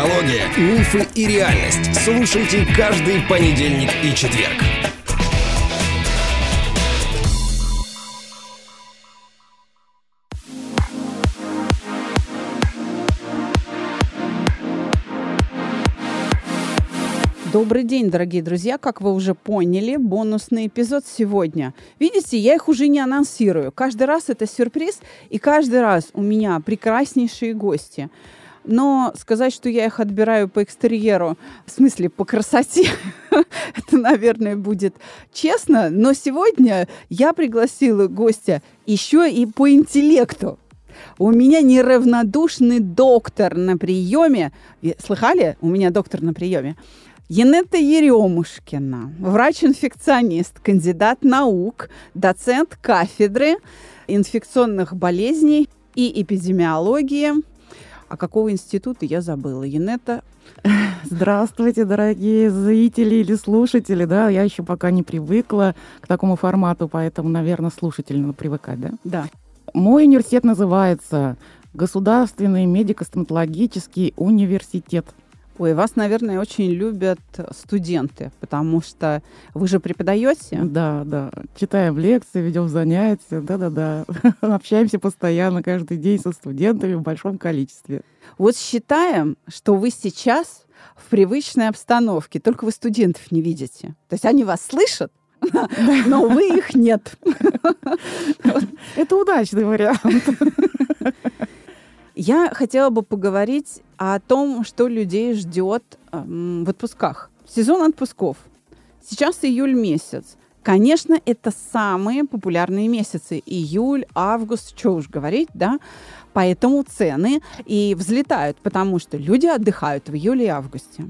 Психология, мифы и реальность. Слушайте каждый понедельник и четверг. Добрый день, дорогие друзья. Как вы уже поняли, бонусный эпизод сегодня. Видите, я их уже не анонсирую. Каждый раз это сюрприз, и каждый раз у меня прекраснейшие гости. Но сказать, что я их отбираю по экстерьеру, в смысле по красоте, это, наверное, будет честно. Но сегодня я пригласила гостя еще и по интеллекту. У меня неравнодушный доктор на приеме. Слыхали? У меня доктор на приеме. Енета Еремушкина, врач-инфекционист, кандидат наук, доцент кафедры инфекционных болезней и эпидемиологии. А какого института я забыла? Енета Здравствуйте, дорогие зрители или слушатели. Да, я еще пока не привыкла к такому формату, поэтому, наверное, слушатели надо привыкать, да? Да. Мой университет называется Государственный медико-стоматологический университет. Ой, вас, наверное, очень любят студенты, потому что вы же преподаете. Да, да. Читаем лекции, ведем занятия, да-да-да. Общаемся постоянно, каждый день со студентами в большом количестве. Вот считаем, что вы сейчас в привычной обстановке, только вы студентов не видите. То есть они вас слышат, но вы их нет. Это удачный вариант. Я хотела бы поговорить о том, что людей ждет эм, в отпусках. Сезон отпусков. Сейчас июль месяц. Конечно, это самые популярные месяцы. Июль, август, что уж говорить, да? Поэтому цены и взлетают, потому что люди отдыхают в июле и августе.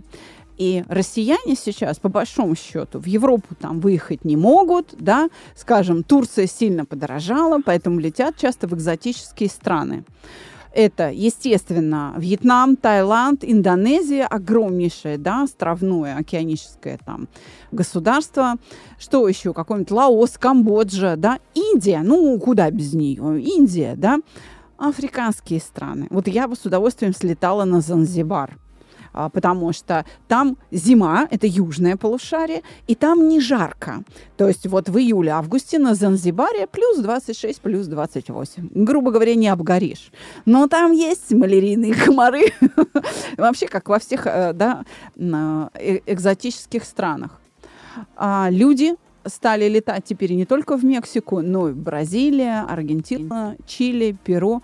И россияне сейчас, по большому счету, в Европу там выехать не могут, да, скажем, Турция сильно подорожала, поэтому летят часто в экзотические страны. Это, естественно, Вьетнам, Таиланд, Индонезия, огромнейшее, да, островное, океаническое там государство. Что еще? Какой-нибудь Лаос, Камбоджа, да, Индия, ну, куда без нее? Индия, да, африканские страны. Вот я бы с удовольствием слетала на Занзибар. А, потому что там зима, это южное полушарие, и там не жарко. То есть вот в июле-августе на Занзибаре плюс 26, плюс 28. Грубо говоря, не обгоришь. Но там есть малярийные комары. Вообще, как во всех э, э, экзотических странах. А люди стали летать теперь не только в Мексику, но и в Бразилия, Аргентина, Чили, Перу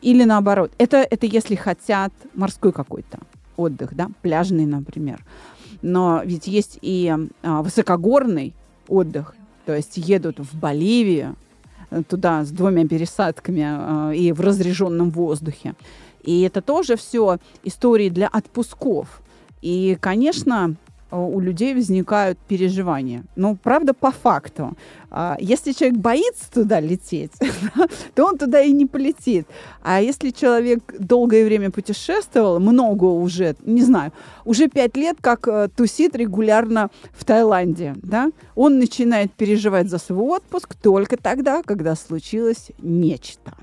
или наоборот. Это, это если хотят морской какой-то отдых, да, пляжный, например. Но ведь есть и а, высокогорный отдых, то есть едут в Боливию, э, туда с двумя пересадками а, и в разреженном воздухе. И это тоже все истории для отпусков. И, конечно, у людей возникают переживания. Ну, правда, по факту. А, если человек боится туда лететь, то он туда и не полетит. А если человек долгое время путешествовал, много уже, не знаю, уже пять лет как э, тусит регулярно в Таиланде, да, он начинает переживать за свой отпуск только тогда, когда случилось нечто.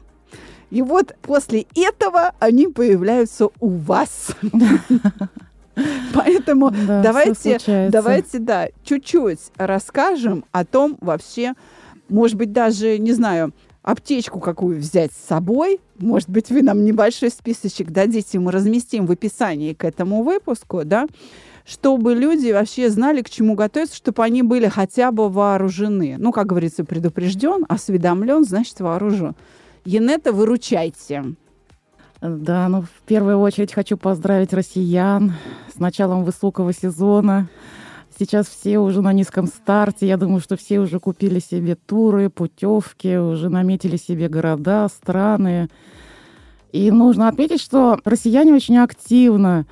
И вот после этого они появляются у вас. Поэтому да, давайте, давайте, да, чуть-чуть расскажем о том вообще, может быть, даже, не знаю, аптечку какую взять с собой. Может быть, вы нам небольшой списочек дадите, мы разместим в описании к этому выпуску, да, чтобы люди вообще знали, к чему готовиться, чтобы они были хотя бы вооружены. Ну, как говорится, предупрежден, осведомлен, значит, вооружен. Енета, выручайте. Да, ну, в первую очередь хочу поздравить россиян с началом высокого сезона. Сейчас все уже на низком старте. Я думаю, что все уже купили себе туры, путевки, уже наметили себе города, страны. И нужно отметить, что россияне очень активно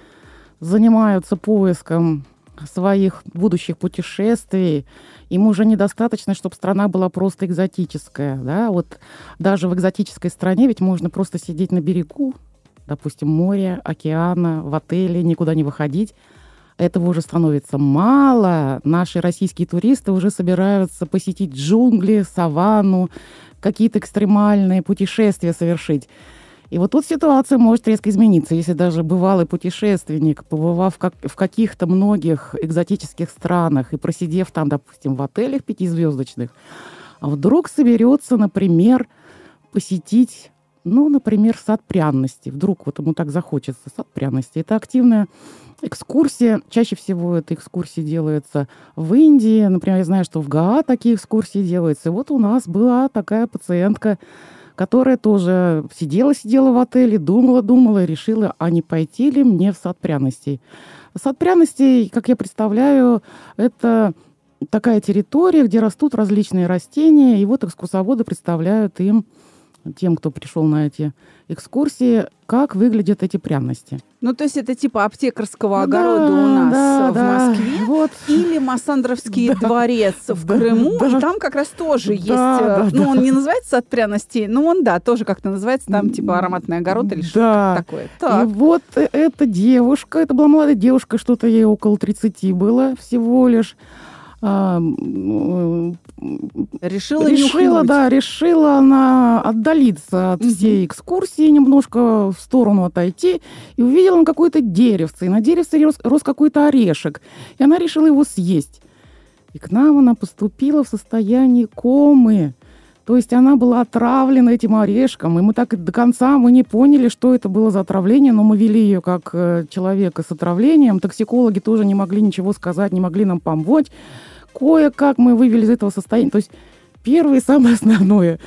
занимаются поиском своих будущих путешествий. Им уже недостаточно, чтобы страна была просто экзотическая. Да? Вот даже в экзотической стране ведь можно просто сидеть на берегу, допустим, моря, океана, в отеле, никуда не выходить. Этого уже становится мало. Наши российские туристы уже собираются посетить джунгли, саванну, какие-то экстремальные путешествия совершить. И вот тут ситуация может резко измениться, если даже бывалый путешественник, побывав как, в каких-то многих экзотических странах и просидев там, допустим, в отелях пятизвездочных, а вдруг соберется, например, посетить, ну, например, сад пряности. Вдруг вот ему так захочется сад пряности. Это активная экскурсия. Чаще всего эта экскурсия делается в Индии. Например, я знаю, что в Гаа такие экскурсии делаются. И вот у нас была такая пациентка, которая тоже сидела-сидела в отеле, думала-думала, решила, а не пойти ли мне в сад пряностей. Сад пряностей, как я представляю, это такая территория, где растут различные растения, и вот экскурсоводы представляют им тем, кто пришел на эти экскурсии, как выглядят эти пряности. Ну, то есть это типа аптекарского огорода да, у нас да, в да. Москве вот. или Массандровский да. дворец в да, Крыму, да. и там как раз тоже да, есть, да, ну, да. он не называется от пряностей, но он, да, тоже как-то называется, там типа ароматный огород или да. что-то такое. Так. И вот эта девушка, это была молодая девушка, что-то ей около 30 было всего лишь, а, решила решила, да, решила она отдалиться от всей экскурсии, немножко в сторону отойти, и увидела на какое-то деревце, и на деревце рос, рос какой-то орешек, и она решила его съесть. И к нам она поступила в состоянии комы. То есть она была отравлена этим орешком, и мы так до конца мы не поняли, что это было за отравление, но мы вели ее как э, человека с отравлением. Токсикологи тоже не могли ничего сказать, не могли нам помочь кое-как мы вывели из этого состояния. То есть первое и самое основное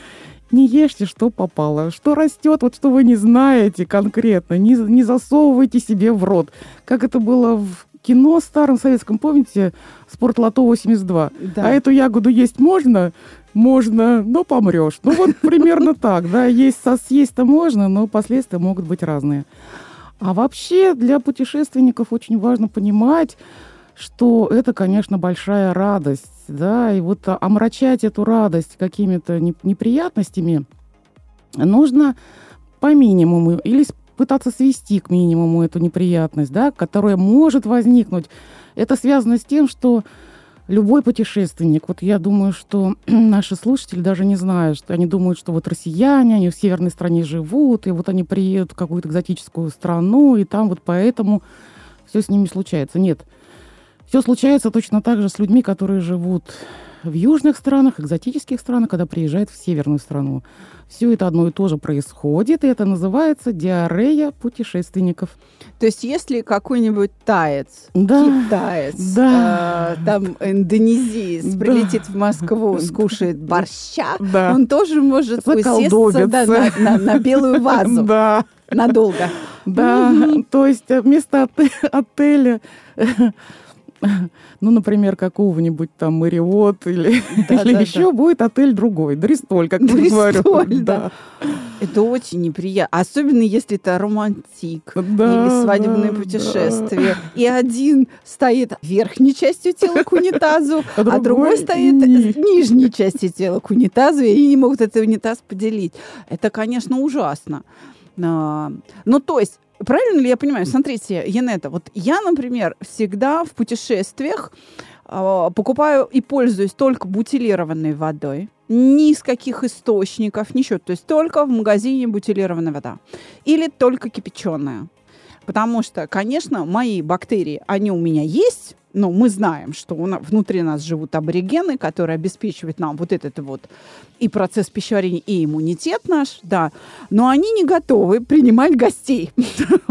не ешьте, что попало. Что растет, вот что вы не знаете конкретно. Не, не засовывайте себе в рот. Как это было в кино старом советском, помните, «Спортлото 82». Да. А эту ягоду есть можно? Можно, но помрешь. Ну вот примерно так, да. Есть съесть-то можно, но последствия могут быть разные. А вообще для путешественников очень важно понимать, что это, конечно, большая радость, да, и вот омрачать эту радость какими-то неприятностями нужно по минимуму или пытаться свести к минимуму эту неприятность, да, которая может возникнуть. Это связано с тем, что любой путешественник, вот я думаю, что наши слушатели даже не знают, что они думают, что вот россияне, они в северной стране живут, и вот они приедут в какую-то экзотическую страну, и там вот поэтому все с ними случается. Нет, все случается точно так же с людьми, которые живут в южных странах, экзотических странах, когда приезжают в северную страну. Все это одно и то же происходит, и это называется диарея путешественников. То есть, если какой-нибудь таец, да, китаец, да, э, там индонезиец да, прилетит в Москву, скушает борща, да. он тоже может усесться да, на, на, на белую вазу. Да. Надолго. Да, то есть вместо отеля ну, например, какого-нибудь там Мариот или, да, или да, еще да. будет отель другой, Дристоль, как Дристоль, я говорю. Да. Это очень неприятно, особенно если это романтик да, или свадебное да, путешествие. Да. И один стоит верхней частью тела к унитазу, а, другой, а другой стоит ни... нижней частью тела к унитазу, и они не могут этот унитаз поделить. Это, конечно, ужасно. Ну, то есть Правильно ли я понимаю? Смотрите, Янета, вот я, например, всегда в путешествиях э, покупаю и пользуюсь только бутилированной водой. Ни из каких источников, ничего. То есть только в магазине бутилированная вода. Или только кипяченая. Потому что, конечно, мои бактерии, они у меня есть, но мы знаем, что у нас, внутри нас живут аборигены, которые обеспечивают нам вот этот вот и процесс пищеварения, и иммунитет наш, да, но они не готовы принимать гостей.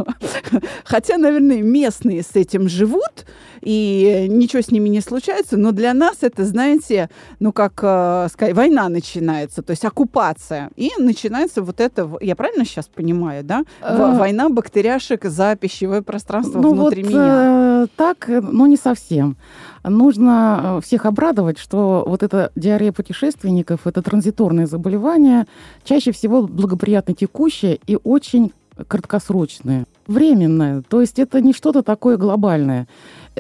Хотя, наверное, местные с этим живут, и ничего с ними не случается, но для нас это, знаете, ну, как э, сказать, война начинается, то есть оккупация. И начинается вот это, я правильно сейчас понимаю, да? Э, война бактериашек за пищевое пространство ну, внутри вот, меня. Э, так, но не совсем. Нужно всех обрадовать, что вот эта диарея путешественников, это транзиторное заболевание, чаще всего благоприятно текущее и очень краткосрочное, временное. То есть это не что-то такое глобальное.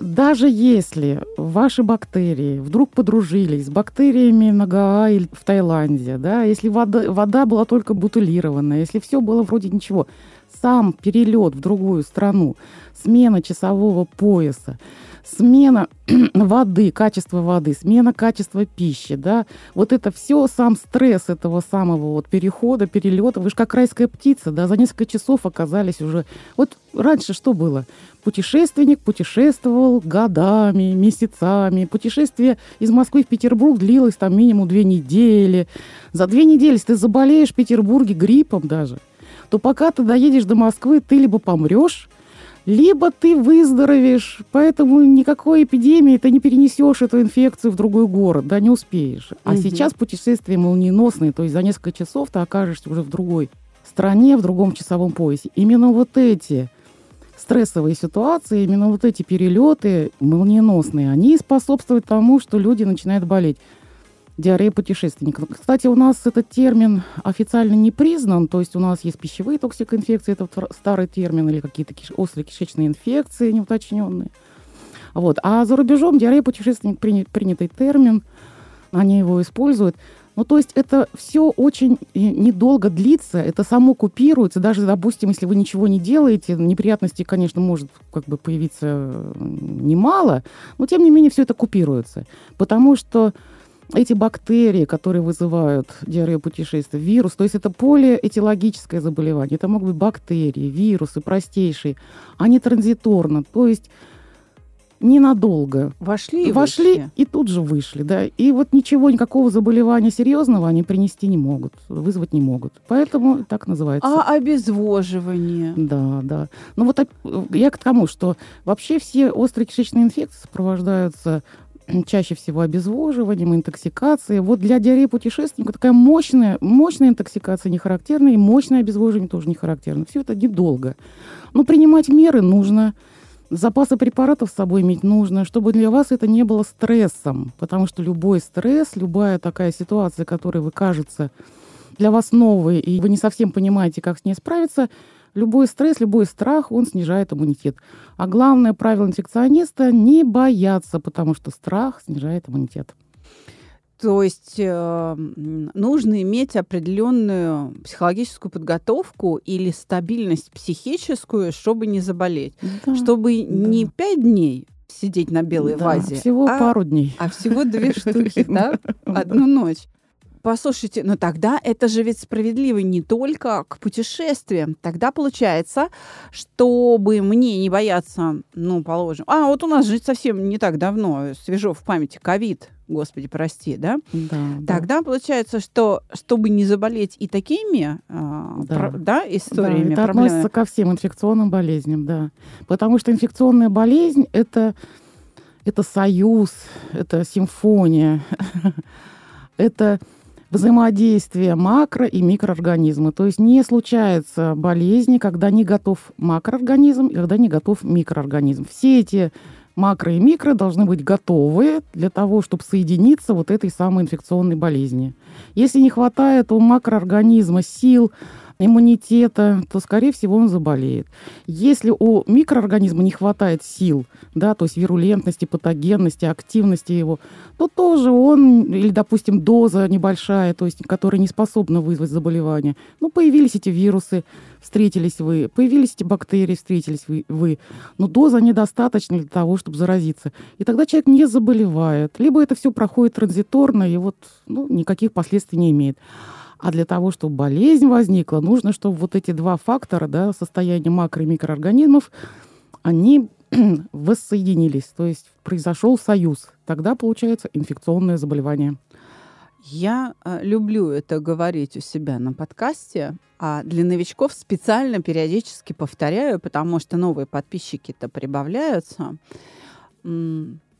Даже если ваши бактерии вдруг подружились с бактериями на Гаа или в Таиланде, да, если вода, вода была только бутылированная, если все было вроде ничего, сам перелет в другую страну, смена часового пояса, смена воды, качество воды, смена качества пищи, да, вот это все, сам стресс этого самого вот перехода, перелета, вы же как райская птица, да, за несколько часов оказались уже, вот раньше что было? Путешественник путешествовал годами, месяцами, путешествие из Москвы в Петербург длилось там минимум две недели, за две недели, если ты заболеешь в Петербурге гриппом даже, то пока ты доедешь до Москвы, ты либо помрешь, либо ты выздоровеешь, поэтому никакой эпидемии ты не перенесешь эту инфекцию в другой город, да, не успеешь. А угу. сейчас путешествия молниеносные, то есть за несколько часов ты окажешься уже в другой стране, в другом часовом поясе. Именно вот эти стрессовые ситуации, именно вот эти перелеты молниеносные, они способствуют тому, что люди начинают болеть диарея путешественников. Кстати, у нас этот термин официально не признан, то есть у нас есть пищевые токсикоинфекции, это старый термин, или какие-то киш... острые кишечные инфекции неуточненные. Вот. А за рубежом диарея путешественник принят, принятый термин, они его используют. Ну, то есть это все очень э, недолго длится, это само купируется, даже, допустим, если вы ничего не делаете, неприятностей, конечно, может как бы появиться немало, но тем не менее все это купируется, потому что эти бактерии, которые вызывают диарею путешествия, вирус, то есть это полиэтиологическое заболевание, это могут быть бактерии, вирусы простейшие, они транзиторно, то есть ненадолго. Вошли и Вошли вышли. и тут же вышли, да. И вот ничего, никакого заболевания серьезного они принести не могут, вызвать не могут. Поэтому так называется. А обезвоживание? Да, да. Ну вот я к тому, что вообще все острые кишечные инфекции сопровождаются чаще всего обезвоживанием, интоксикацией. Вот для диареи путешественника такая мощная, мощная интоксикация не характерна, и мощное обезвоживание тоже не характерно. Все это недолго. Но принимать меры нужно. Запасы препаратов с собой иметь нужно, чтобы для вас это не было стрессом. Потому что любой стресс, любая такая ситуация, которая вы кажется для вас новой, и вы не совсем понимаете, как с ней справиться, Любой стресс, любой страх, он снижает иммунитет. А главное правило инфекциониста – не бояться, потому что страх снижает иммунитет. То есть э, нужно иметь определенную психологическую подготовку или стабильность психическую, чтобы не заболеть. Да, чтобы да. не пять дней сидеть на белой да, вазе. Всего а, пару дней. А всего две штуки, да? Одну ночь. Послушайте, но тогда это же ведь справедливо не только к путешествиям. Тогда получается, чтобы мне не бояться, ну, положим... А, вот у нас же совсем не так давно, свежо в памяти, ковид, господи, прости, да? Да. Тогда да. получается, что чтобы не заболеть и такими а, да. Про, да, историями, да, это проблемами... относится ко всем инфекционным болезням, да. Потому что инфекционная болезнь это, это союз, это симфония, это взаимодействие макро- и микроорганизма. То есть не случается болезни, когда не готов макроорганизм когда не готов микроорганизм. Все эти макро и микро должны быть готовы для того, чтобы соединиться вот этой самой инфекционной болезни. Если не хватает у макроорганизма сил, иммунитета, то, скорее всего, он заболеет. Если у микроорганизма не хватает сил, да, то есть вирулентности, патогенности, активности его, то тоже он, или, допустим, доза небольшая, то есть, которая не способна вызвать заболевание. Ну, появились эти вирусы, встретились вы, появились эти бактерии, встретились вы, вы. но доза недостаточна для того, чтобы заразиться. И тогда человек не заболевает. Либо это все проходит транзиторно, и вот ну, никаких последствий не имеет. А для того, чтобы болезнь возникла, нужно, чтобы вот эти два фактора, да, состояние макро- и микроорганизмов, они воссоединились, то есть произошел союз. Тогда получается инфекционное заболевание. Я э, люблю это говорить у себя на подкасте, а для новичков специально периодически повторяю, потому что новые подписчики-то прибавляются.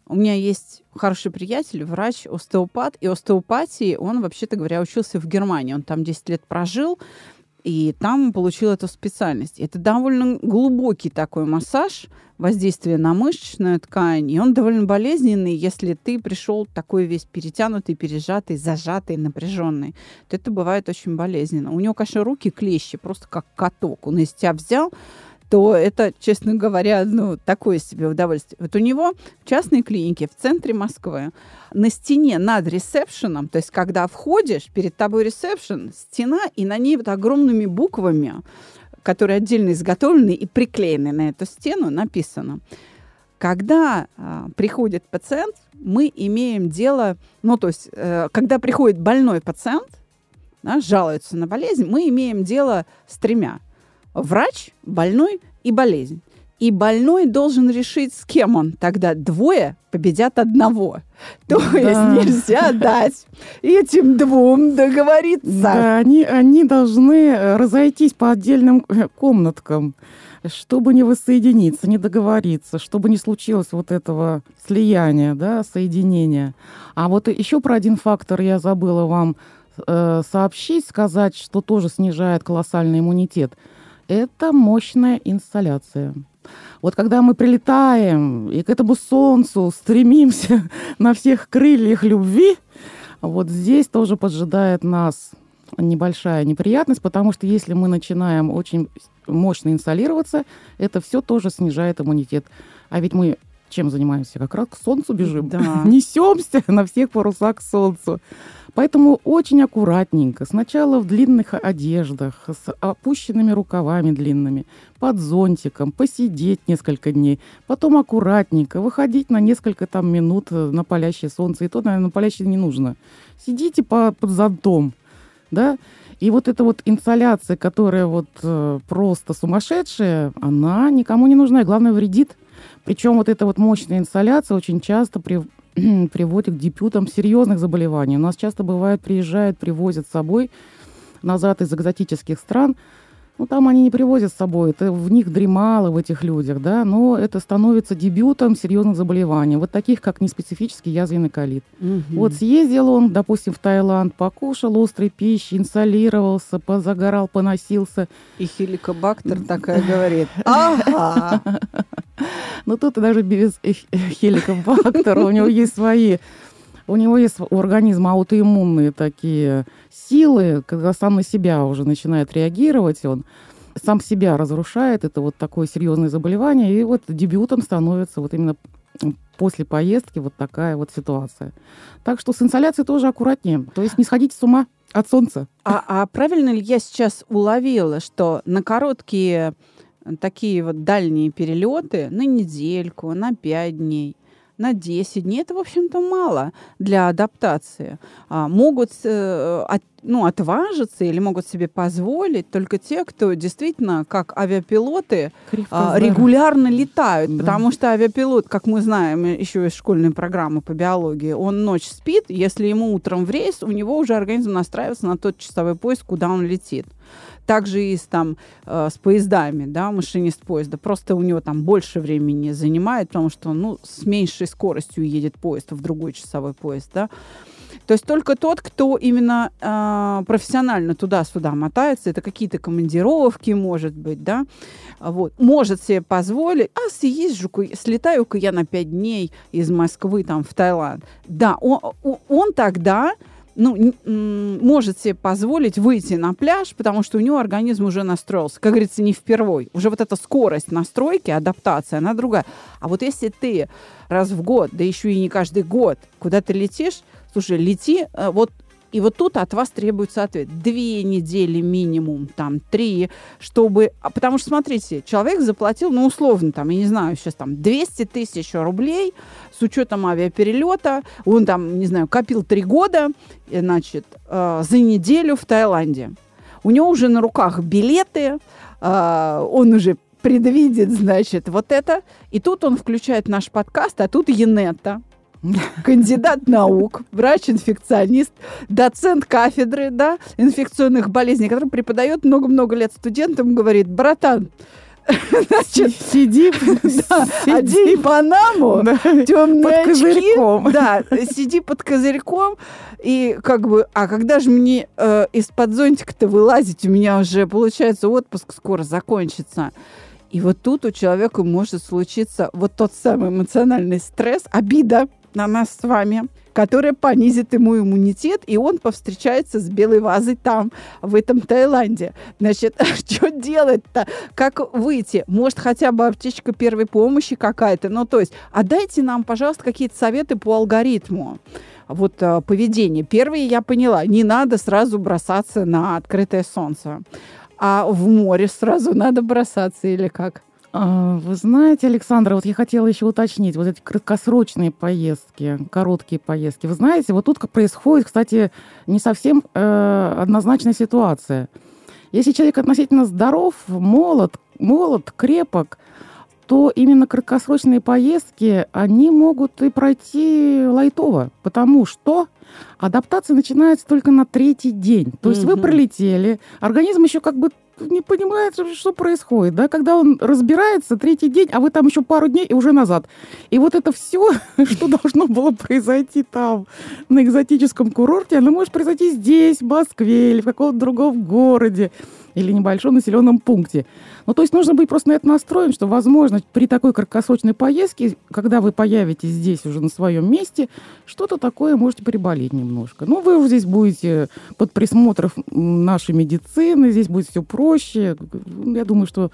У меня есть хороший приятель, врач, остеопат, и остеопатии он, вообще-то говоря, учился в Германии. Он там 10 лет прожил, и там получил эту специальность. Это довольно глубокий такой массаж, воздействие на мышечную ткань, и он довольно болезненный, если ты пришел такой весь перетянутый, пережатый, зажатый, напряженный, то это бывает очень болезненно. У него, конечно, руки клещи, просто как каток. Он из тебя взял, то это, честно говоря, ну, такое себе удовольствие. Вот у него в частной клинике в центре Москвы на стене над ресепшеном, то есть когда входишь, перед тобой ресепшн, стена, и на ней вот огромными буквами, которые отдельно изготовлены и приклеены на эту стену, написано Когда а, приходит пациент, мы имеем дело, ну, то есть, э, когда приходит больной пациент, да, жалуется на болезнь, мы имеем дело с тремя. Врач, больной и болезнь. И больной должен решить, с кем он. Тогда двое победят одного. То Да. есть нельзя дать этим двум договориться. Да, они, они должны э, разойтись по отдельным э, комнаткам, чтобы не воссоединиться, не договориться, чтобы не случилось вот этого слияния, да, соединения. А вот еще про один фактор я забыла вам э, сообщить, сказать, что тоже снижает колоссальный иммунитет. Это мощная инсталляция. Вот когда мы прилетаем и к этому солнцу стремимся на всех крыльях любви, вот здесь тоже поджидает нас небольшая неприятность, потому что если мы начинаем очень мощно инсолироваться, это все тоже снижает иммунитет. А ведь мы чем занимаемся? Как раз к солнцу бежим. Да. Несемся на всех парусах к солнцу. Поэтому очень аккуратненько. Сначала в длинных одеждах, с опущенными рукавами длинными, под зонтиком, посидеть несколько дней. Потом аккуратненько выходить на несколько там минут э, на палящее солнце. И то, наверное, на палящее не нужно. Сидите по, под зонтом, да, и вот эта вот инсоляция, которая вот э, просто сумасшедшая, она никому не нужна и, главное, вредит. Причем вот эта вот мощная инсоляция очень часто при- приводит к дебютам серьезных заболеваний. У нас часто бывает, приезжают, привозят с собой назад из экзотических стран. Ну, там они не привозят с собой, это в них дремало, в этих людях, да, но это становится дебютом серьезных заболеваний, вот таких, как неспецифический язвенный колит. Мгм. Вот съездил он, допустим, в Таиланд, покушал острой пищи, инсолировался, позагорал, поносился. И хеликобактер такая говорит. Ага. Но тут даже без хеликобактера у него есть свои... У него есть у организма аутоиммунные такие силы, когда сам на себя уже начинает реагировать, он сам себя разрушает, это вот такое серьезное заболевание, и вот дебютом становится вот именно после поездки вот такая вот ситуация. Так что с инсоляцией тоже аккуратнее, то есть не сходите с ума от солнца. А, а правильно ли я сейчас уловила, что на короткие такие вот дальние перелеты, на недельку, на пять дней, на 10 дней, это, в общем-то, мало для адаптации. А, могут э, от- ну, отважиться или могут себе позволить только те, кто действительно, как авиапилоты, а, регулярно летают, Да. потому что авиапилот, как мы знаем еще из школьной программы по биологии, он ночь спит, если ему утром в рейс, у него уже организм настраивается на тот часовой пояс, куда он летит. Также и с, там, э, с поездами, да, машинист поезда. Просто у него там больше времени занимает, потому что ну, с меньшей скоростью едет поезд в другой часовой поезд. Да. То есть только тот, кто именно э, профессионально туда-сюда мотается, это какие-то командировки, может быть, да, вот, может себе позволить, а съезжу-ка, слетаю-ка я на пять дней из Москвы там в Таиланд. Да, он, он- тогда ну, может себе позволить выйти на пляж, потому что у него организм уже настроился. Как говорится, не впервой. Уже вот эта скорость настройки, адаптация, она другая. А вот если ты раз в год, да еще и не каждый год, куда ты летишь, слушай, лети, э, вот и вот тут от вас требуется ответ. Две недели минимум, там, три, чтобы... а Потому что, смотрите, человек заплатил, ну, условно, там, я не знаю, сейчас там 200 тысяч рублей с учетом авиаперелета. Он там, не знаю, копил три года, э, значит, э, за неделю в Таиланде. У него уже на руках билеты, э, он уже предвидит, значит, вот это. И тут он включает наш подкаст, а тут Енета, кандидат наук, врач-инфекционист, доцент кафедры да, инфекционных болезней, который преподает много-много лет студентам, говорит, братан, значит, Сиди, да, одень панаму, Да. темные Под очки, козырьком. да, сиди под козырьком, и как бы, а когда же мне э, из-под зонтика-то вылазить, у меня уже, получается, отпуск скоро закончится. И вот тут у человека может случиться вот тот самый эмоциональный стресс, обида на нас с вами, которая понизит ему иммунитет, и он повстречается с белой вазой там, в этом Таиланде. Значит, что делать-то? Как выйти? Может, хотя бы аптечка первой помощи какая-то? Ну, то есть, а дайте нам, пожалуйста, какие-то советы по алгоритму вот э, поведения. Первое я поняла, не надо сразу бросаться на открытое солнце. А в море сразу надо бросаться или как? А, Вы знаете, Александра, вот я хотела еще уточнить, вот эти краткосрочные поездки, короткие поездки. Вы знаете, вот тут происходит, кстати, не совсем э, однозначная ситуация. Если человек относительно здоров, молод, молод, крепок, то именно краткосрочные поездки, они могут и пройти лайтово, потому что адаптация начинается только на третий день. То есть вы Мгм. прилетели, организм еще как бы не понимает, что- происходит, да, когда он разбирается третий день, а вы там еще пару дней и уже назад. И вот это все, что должно было произойти там, на экзотическом курорте, оно может произойти здесь, в Москве или в каком-то другом городе или небольшом населенном пункте. Ну, то есть нужно быть просто на это настроен, что, возможно, при такой краткосрочной поездке, когда вы появитесь здесь уже на своем месте, что-то такое можете переболеть немножко. Ну, вы уже здесь будете под присмотром нашей медицины, здесь будет все проще. Я думаю, что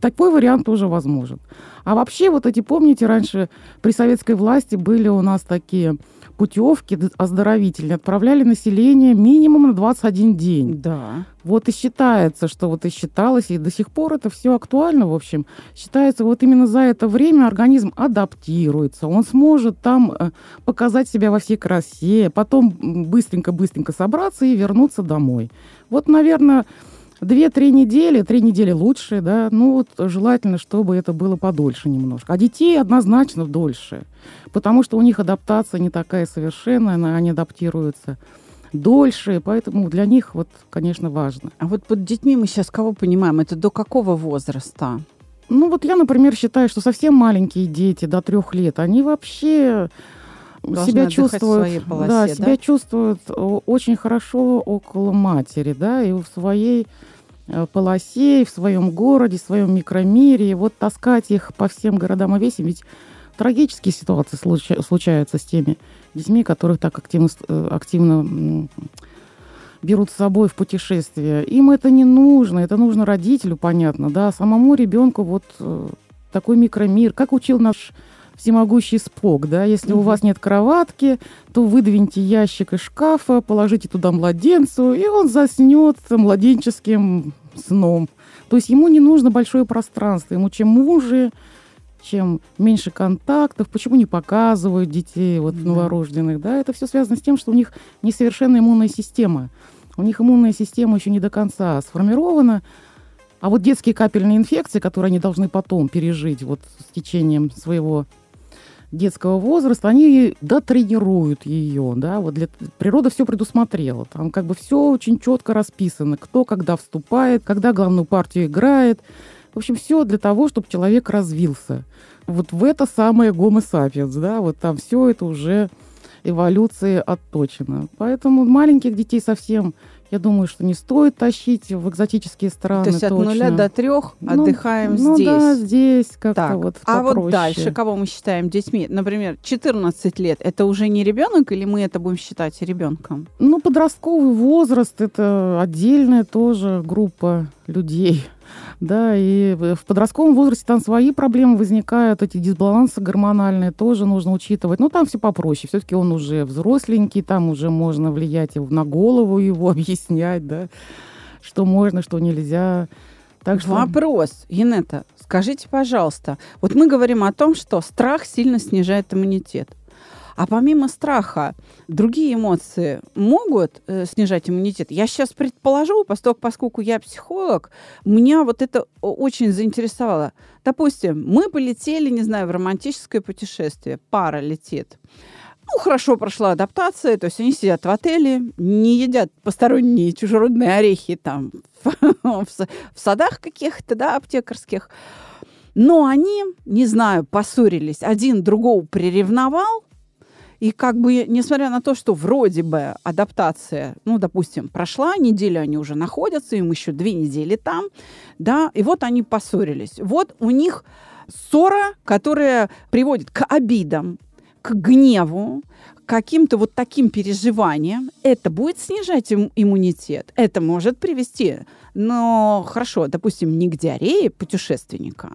такой вариант тоже возможен. А вообще, вот эти, помните, раньше при советской власти были у нас такие путевки оздоровительные, отправляли население минимум на 21 день. Да. Вот и считается, что вот и считалось, и до сих пор это все актуально, в общем. Считается, вот именно за это время организм адаптируется, он сможет там э, показать себя во всей красе, потом быстренько-быстренько собраться и вернуться домой. Вот, наверное, Две-три недели, три недели лучше, да, ну вот желательно, чтобы это было подольше немножко. А детей однозначно дольше, потому что у них адаптация не такая совершенная, они адаптируются дольше, поэтому для них вот, конечно, важно. А вот под детьми мы сейчас кого понимаем? Это до какого возраста? Ну вот я, например, считаю, что совсем маленькие дети до трех лет, они вообще Должны себя чувствуют, полосе, да, да? себя чувствуют о, очень хорошо около матери, да, и в своей э, полосе, и в своем городе, в своем микромире. И вот таскать их по всем городам и весям, ведь трагические ситуации случа- случаются с теми детьми, которых так активно, э, активно берут с собой в путешествие. Им это не нужно, это нужно родителю, понятно, да, самому ребенку вот э, такой микромир, как учил наш всемогущий спок, да, если у Мгм. вас нет кроватки, то выдвиньте ящик из шкафа, положите туда младенцу, и он заснет младенческим сном. То есть ему не нужно большое пространство, ему чем уже, чем меньше контактов, почему не показывают детей вот Да. новорожденных, да, это все связано с тем, что у них несовершенная иммунная система. У них иммунная система еще не до конца сформирована, а вот детские капельные инфекции, которые они должны потом пережить вот с течением своего детского возраста, они дотренируют ее, да, вот для, природа все предусмотрела, там как бы все очень четко расписано, кто когда вступает, когда главную партию играет, в общем, все для того, чтобы человек развился. Вот в это самое гомо сапиенс, да, вот там все это уже эволюции отточено. Поэтому маленьких детей совсем, я думаю, что не стоит тащить в экзотические страны. То есть от нуля точно. до трех Ну, отдыхаем ну здесь. да, здесь как-то вот а вот дальше кого мы считаем детьми? Например, 14 лет. Это уже не ребенок или мы это будем считать ребенком? Ну, подростковый возраст – это отдельная тоже группа людей. Да, и в подростковом возрасте там свои проблемы возникают, эти дисбалансы гормональные тоже нужно учитывать. Но там все попроще. Все-таки он уже взросленький, там уже можно влиять на голову его, объяснять, да, что можно, что нельзя. Так что... Вопрос, Янета, скажите, пожалуйста, вот мы говорим о том, что страх сильно снижает иммунитет. А помимо страха, другие эмоции могут э, снижать иммунитет? Я сейчас предположу, поскольку, поскольку я психолог, меня вот это очень заинтересовало. Допустим, мы полетели, не знаю, в романтическое путешествие, пара летит. Ну, хорошо прошла адаптация, то есть они сидят в отеле, не едят посторонние чужеродные орехи там в, в садах каких-то, да, аптекарских. Но они, не знаю, поссорились, один другого приревновал, и как бы, несмотря на то, что вроде бы адаптация, ну, допустим, прошла, неделю они уже находятся, им еще две недели там, да, и вот они поссорились. Вот у них ссора, которая приводит к обидам, к гневу, каким-то вот таким переживаниям, это будет снижать им иммунитет. Это может привести, но хорошо, допустим, не к диарее путешественника,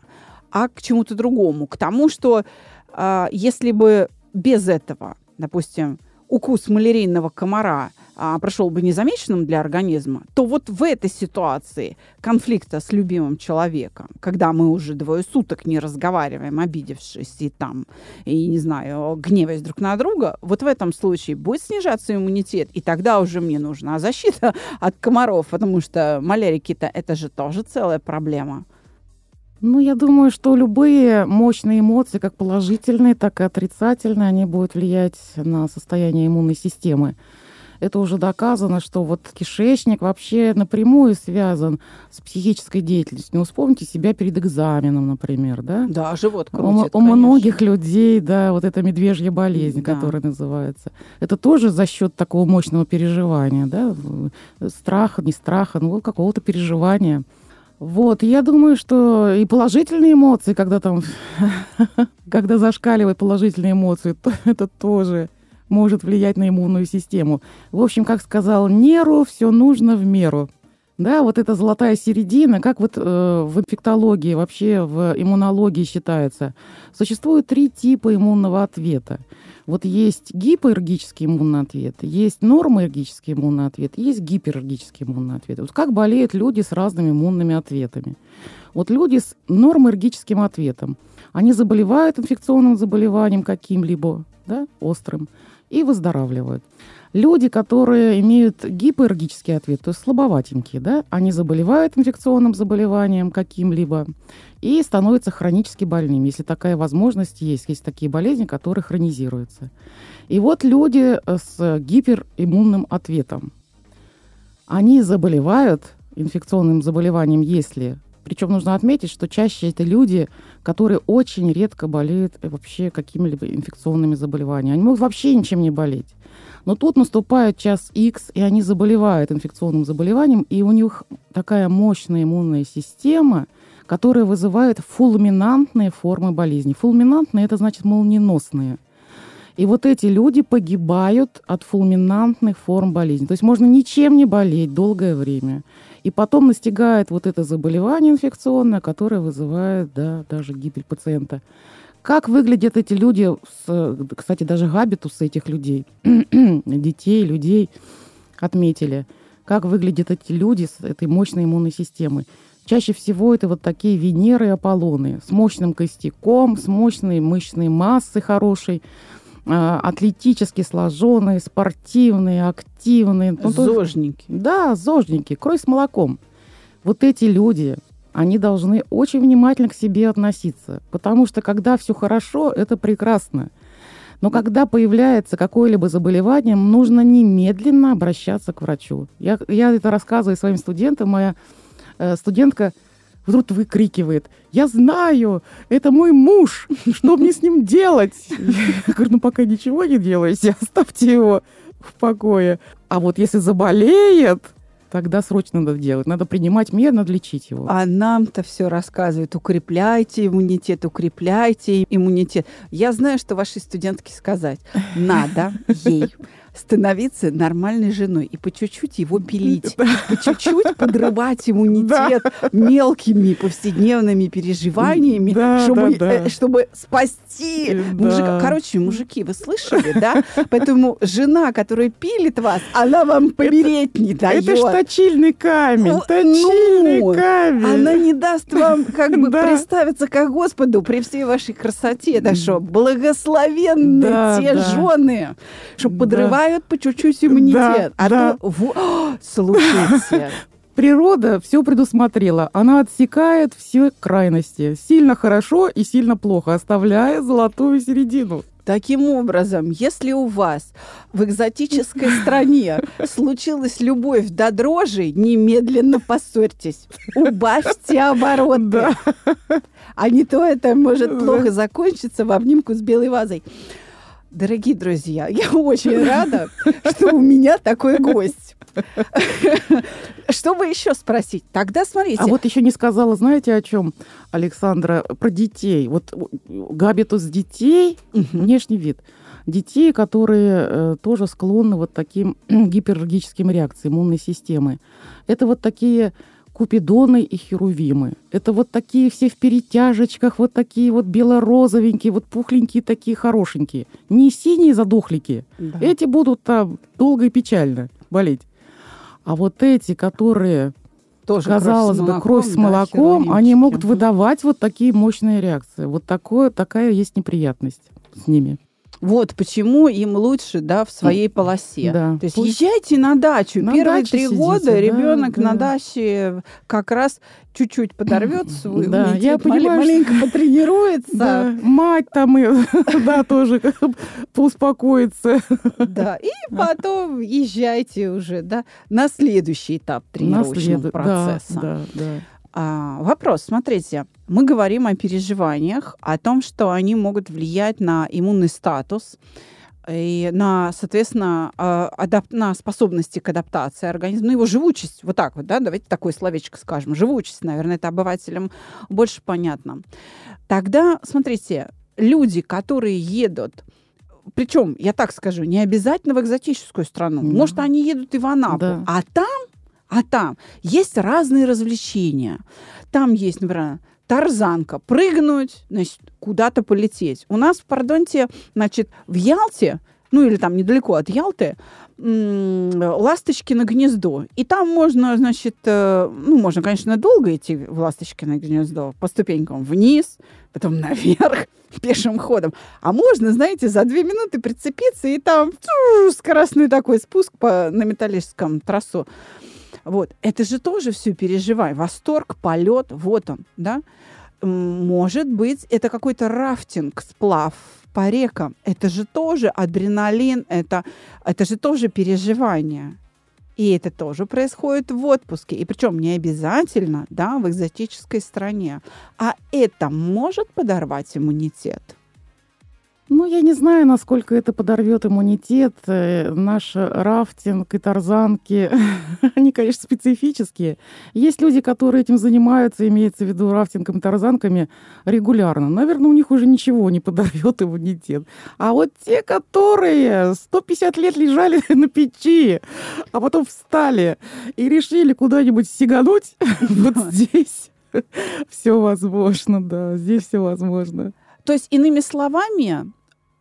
а к чему-то другому, к тому, что а, если бы без этого, допустим, укус малярийного комара а, прошел бы незамеченным для организма, то вот в этой ситуации конфликта с любимым человеком, когда мы уже двое суток не разговариваем, обидевшись и там, и не знаю, гневаясь друг на друга, вот в этом случае будет снижаться иммунитет, и тогда уже мне нужна защита от комаров, потому что малярики-то это же тоже целая проблема. Ну, я думаю, что любые мощные эмоции, как положительные, так и отрицательные, они будут влиять на состояние иммунной системы. Это уже доказано, что вот кишечник вообще напрямую связан с психической деятельностью. Ну, вспомните себя перед экзаменом, например, да? Да, живот крутит, У, у многих людей, да, вот эта медвежья болезнь, да. которая называется. Это тоже за счет такого мощного переживания, да? Страха, не страха, ну, какого-то переживания. Вот, я думаю, что и положительные эмоции, когда там, когда зашкаливают положительные эмоции, то это тоже может влиять на иммунную систему. В общем, как сказал Неру, все нужно в меру. Да, вот эта золотая середина, как вот э, в инфектологии, вообще в иммунологии считается, существует три типа иммунного ответа. Вот есть гипоэргический иммунный ответ, есть нормоэргический иммунный ответ, есть гиперэргический иммунный ответ. Вот как болеют люди с разными иммунными ответами. Вот люди с нормоэргическим ответом, они заболевают инфекционным заболеванием каким-либо, да, острым, и выздоравливают. Люди, которые имеют гипоэргический ответ, то есть слабоватенькие, да, они заболевают инфекционным заболеванием каким-либо и становятся хронически больными, если такая возможность есть. Есть такие болезни, которые хронизируются. И вот люди с гипериммунным ответом, они заболевают инфекционным заболеванием, если причем нужно отметить, что чаще это люди, которые очень редко болеют вообще какими-либо инфекционными заболеваниями. Они могут вообще ничем не болеть. Но тут наступает час X, и они заболевают инфекционным заболеванием, и у них такая мощная иммунная система, которая вызывает фулминантные формы болезни. Фулминантные – это значит молниеносные. И вот эти люди погибают от фулминантных форм болезни. То есть можно ничем не болеть долгое время. И потом настигает вот это заболевание инфекционное, которое вызывает да, даже гибель пациента. Как выглядят эти люди, с, кстати, даже габитусы этих людей, детей, людей отметили, как выглядят эти люди с этой мощной иммунной системой. Чаще всего это вот такие Венеры и Аполлоны с мощным костяком, с мощной мышечной массой хорошей, атлетически сложенные, спортивные, активные. Ну, зожники. да, зожники, кровь с молоком. Вот эти люди, они должны очень внимательно к себе относиться, потому что когда все хорошо, это прекрасно. Но когда появляется какое-либо заболевание, нужно немедленно обращаться к врачу. Я, я это рассказываю своим студентам. Моя э, студентка вдруг выкрикивает, я знаю, это мой муж, что мне с ним делать? Я говорю, ну пока ничего не делайте, оставьте его в покое. А вот если заболеет, тогда срочно надо делать. Надо принимать меры, надо лечить его. А нам-то все рассказывают. Укрепляйте иммунитет, укрепляйте иммунитет. Я знаю, что вашей студентке сказать. Надо ей становиться нормальной женой и по чуть-чуть его пилить, по чуть-чуть подрывать иммунитет мелкими повседневными переживаниями, чтобы, э, чтобы спасти мужика. Короче, мужики, вы слышали, да? Поэтому жена, которая пилит вас, она вам помереть не дает. Это ж точильный камень, ну, точильный ну, камень. Она не даст вам как бы представиться как Господу при всей вашей красоте. Да что, благословенные те жены, что подрывать убивают по чуть-чуть иммунитет. Да, а да. то... Во, слушайте. Природа все предусмотрела. Она отсекает все крайности. Сильно хорошо и сильно плохо, оставляя золотую середину. Таким образом, если у вас в экзотической стране случилась любовь до дрожи, немедленно поссорьтесь. Убавьте обороты. Да. А не то это может плохо закончиться в обнимку с белой вазой. Дорогие друзья, я очень рада, что у меня такой гость. Что бы еще спросить? Тогда смотрите. А вот еще не сказала, знаете, о чем, Александра, про детей. Вот габитус детей, внешний вид. Детей, которые э, тоже склонны вот таким гипераллергическим реакциям иммунной системы. Это вот такие купидоны и херувимы. Это вот такие все в перетяжечках, вот такие вот бело-розовенькие, вот пухленькие такие хорошенькие. Не синие задохлики. Да. Эти будут там долго и печально. болеть. А вот эти, которые Тоже казалось бы, кровь с да, молоком, они могут выдавать вот такие мощные реакции. Вот такое, такая есть неприятность с ними. Вот почему им лучше, да, в своей полосе. Да. То есть Пусть- езжайте на дачу. На Первые даче три сидите, года да, ребенок на да. даче как раз чуть-чуть подорвет свой Да, я понимаю, маленько потренируется. Мать там, и, да, тоже поуспокоится. Да, и потом езжайте уже, да, на следующий этап тренировочного процесса. А, вопрос, смотрите, мы говорим о переживаниях, о том, что они могут влиять на иммунный статус и на, соответственно, а, адап- на способности к адаптации организма, ну, его живучесть, вот так вот, да, давайте такое словечко скажем, живучесть, наверное, это обывателям больше понятно. Тогда, смотрите, люди, которые едут причем, я так скажу, не обязательно в экзотическую страну. Да. Может, они едут и в Анапу. Да. А там, а там есть разные развлечения. Там есть, например, тарзанка, прыгнуть, значит, куда-то полететь. У нас Пардонте, значит, в Ялте, ну или там недалеко от Ялты, м, Ласточкино гнездо. И там можно, значит, э, ну, можно, конечно, долго идти в Ласточкино гнездо, по ступенькам вниз, потом наверх, пешим ходом. А можно, знаете, за две минуты прицепиться, и там скоростной такой спуск по, на металлическом трассу. Вот. Это же тоже все переживай. Восторг, полет, вот он, да. Может быть, это какой-то рафтинг, сплав по рекам. Это же тоже адреналин, это, это же тоже переживание. И это тоже происходит в отпуске. И причем не обязательно, да, в экзотической стране. А это может подорвать иммунитет. Ну, я не знаю, насколько это подорвет иммунитет. Э, Наш рафтинг и тарзанки, они, конечно, специфические. Есть люди, которые этим занимаются, имеется в виду рафтингом и тарзанками, регулярно. Наверное, у них уже ничего не подорвет иммунитет. А вот те, которые 150 лет лежали на печи, а потом встали и решили куда-нибудь сигануть, вот здесь все возможно, да, здесь все возможно. То есть, иными словами,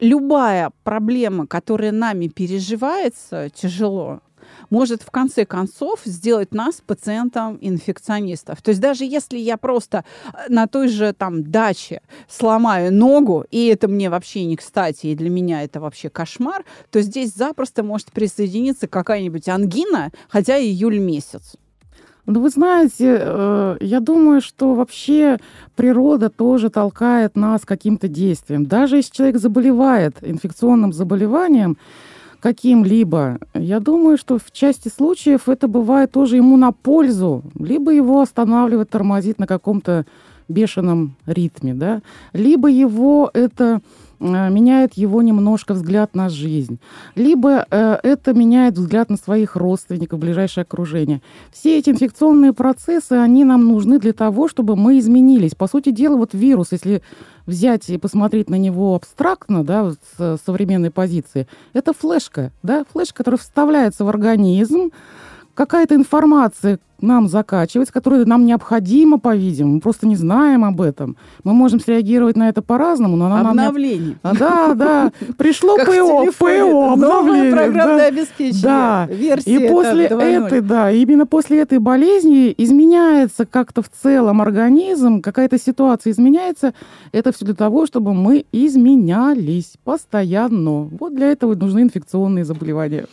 любая проблема, которая нами переживается тяжело, может в конце концов сделать нас пациентом инфекционистов. То есть даже если я просто э, на той же там даче сломаю ногу, и это мне вообще не кстати, и для меня это вообще кошмар, то здесь запросто может присоединиться какая-нибудь ангина, хотя июль месяц. Ну, вы знаете, э, я думаю, что вообще природа тоже толкает нас каким-то действиям. Даже если человек заболевает инфекционным заболеванием каким-либо, я думаю, что в части случаев это бывает тоже ему на пользу. Либо его останавливает, тормозит на каком-то бешеном ритме, да, либо его это меняет его немножко взгляд на жизнь, либо э, это меняет взгляд на своих родственников, ближайшее окружение. Все эти инфекционные процессы, они нам нужны для того, чтобы мы изменились. По сути дела, вот вирус, если взять и посмотреть на него абстрактно, да, с современной позиции, это флешка, да, флешка, которая вставляется в организм, какая-то информация нам закачивается, которая нам необходима, по-видимому. Мы просто не знаем об этом. Мы можем среагировать на это по-разному, но она нам... Обновление. А, Да, да. Пришло ПО. ПО, обновление. программное да. обеспечение. Да. Версия И после это 2.0. этой, да, именно после этой болезни изменяется как-то в целом организм, какая-то ситуация изменяется. Это все для того, чтобы мы изменялись постоянно. Вот для этого нужны инфекционные заболевания.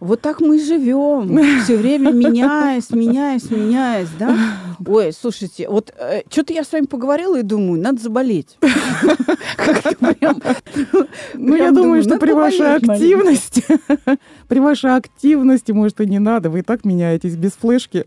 Вот так мы и живем. Все время меняясь, меняясь, меняясь, да? Ой, слушайте, вот что-то я с вами поговорила и думаю, надо заболеть. Ну, я думаю, что при вашей активности, при вашей активности, может, и не надо. Вы и так меняетесь без флешки.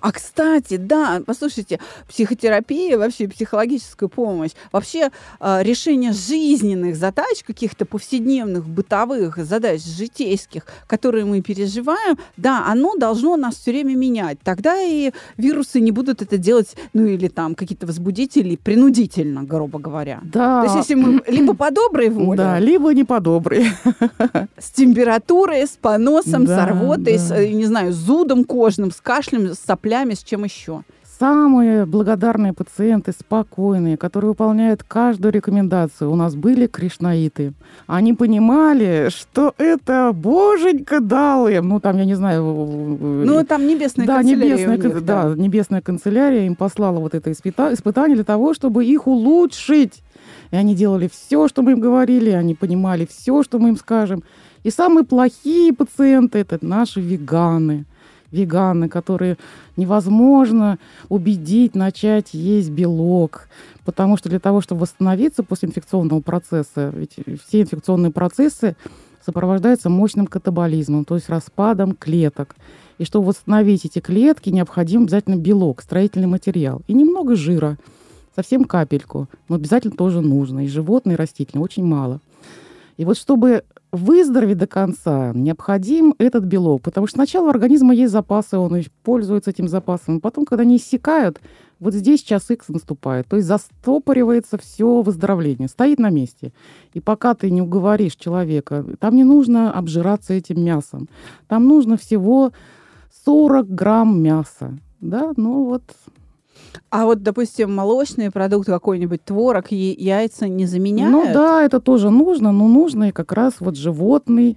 А, кстати, да, послушайте, психотерапия, вообще психологическая помощь, вообще э, решение жизненных задач, каких-то повседневных, бытовых задач, житейских, которые мы переживаем, да, оно должно нас все время менять. Тогда и вирусы не будут это делать, ну или там какие-то возбудители принудительно, грубо говоря. Да. То есть если мы либо по доброй воле, Да, либо не по доброй. с температурой, с поносом, Да, с рвотой, с, да. э, не знаю, с зудом кожным, с кашлем, с соплями, с чем еще. С самые благодарные пациенты, спокойные, которые выполняют каждую рекомендацию. У нас были кришнаиты. Они понимали, что это боженька дал им. Ну, там, я не знаю... Ну, там небесная да, канцелярия небесная, них, да. да, небесная канцелярия им послала вот это испыта- испытание для того, чтобы их улучшить. И они делали все, что мы им говорили, они понимали все, что мы им скажем. И самые плохие пациенты – это наши веганы. Веганы, которые невозможно убедить начать есть белок. Потому что для того, чтобы восстановиться после инфекционного процесса, ведь все инфекционные процессы сопровождаются мощным катаболизмом, то есть распадом клеток. И чтобы восстановить эти клетки, необходим обязательно белок, строительный материал. И немного жира, совсем капельку, но обязательно тоже нужно. И животные, и растительные, очень мало. И вот чтобы выздороветь до конца, необходим этот белок, потому что сначала у организма есть запасы, он пользуется этим запасом, потом, когда они иссякают, вот здесь час X наступает, то есть застопоривается все выздоровление, стоит на месте. И пока ты не уговоришь человека, там не нужно обжираться этим мясом, там нужно всего 40 грамм мяса, да, ну вот а вот, допустим, молочные продукты, какой-нибудь творог, яйца не заменяют? Ну да, это тоже нужно, но нужно и как раз вот животный,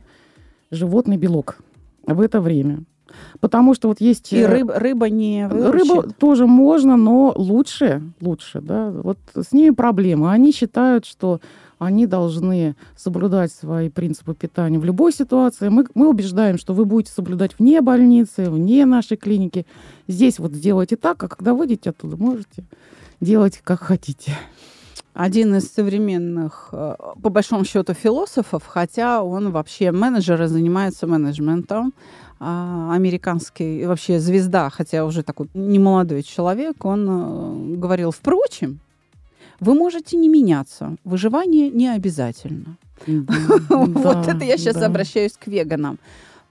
животный белок в это время. Потому что вот есть... И рыб, рыба не выручит. Рыба тоже можно, но лучше, лучше, да. Вот с ними проблема. Они считают, что они должны соблюдать свои принципы питания в любой ситуации. Мы, мы убеждаем, что вы будете соблюдать вне больницы, вне нашей клиники. Здесь вот сделайте так, а когда выйдете оттуда, можете делать как хотите. Один из современных, э, по большому счету, философов, хотя он вообще менеджер и занимается менеджментом, а, американский вообще звезда, хотя уже такой немолодой человек, он э, говорил, впрочем, вы можете не меняться. Выживание не обязательно. Вот это я сейчас обращаюсь к веганам.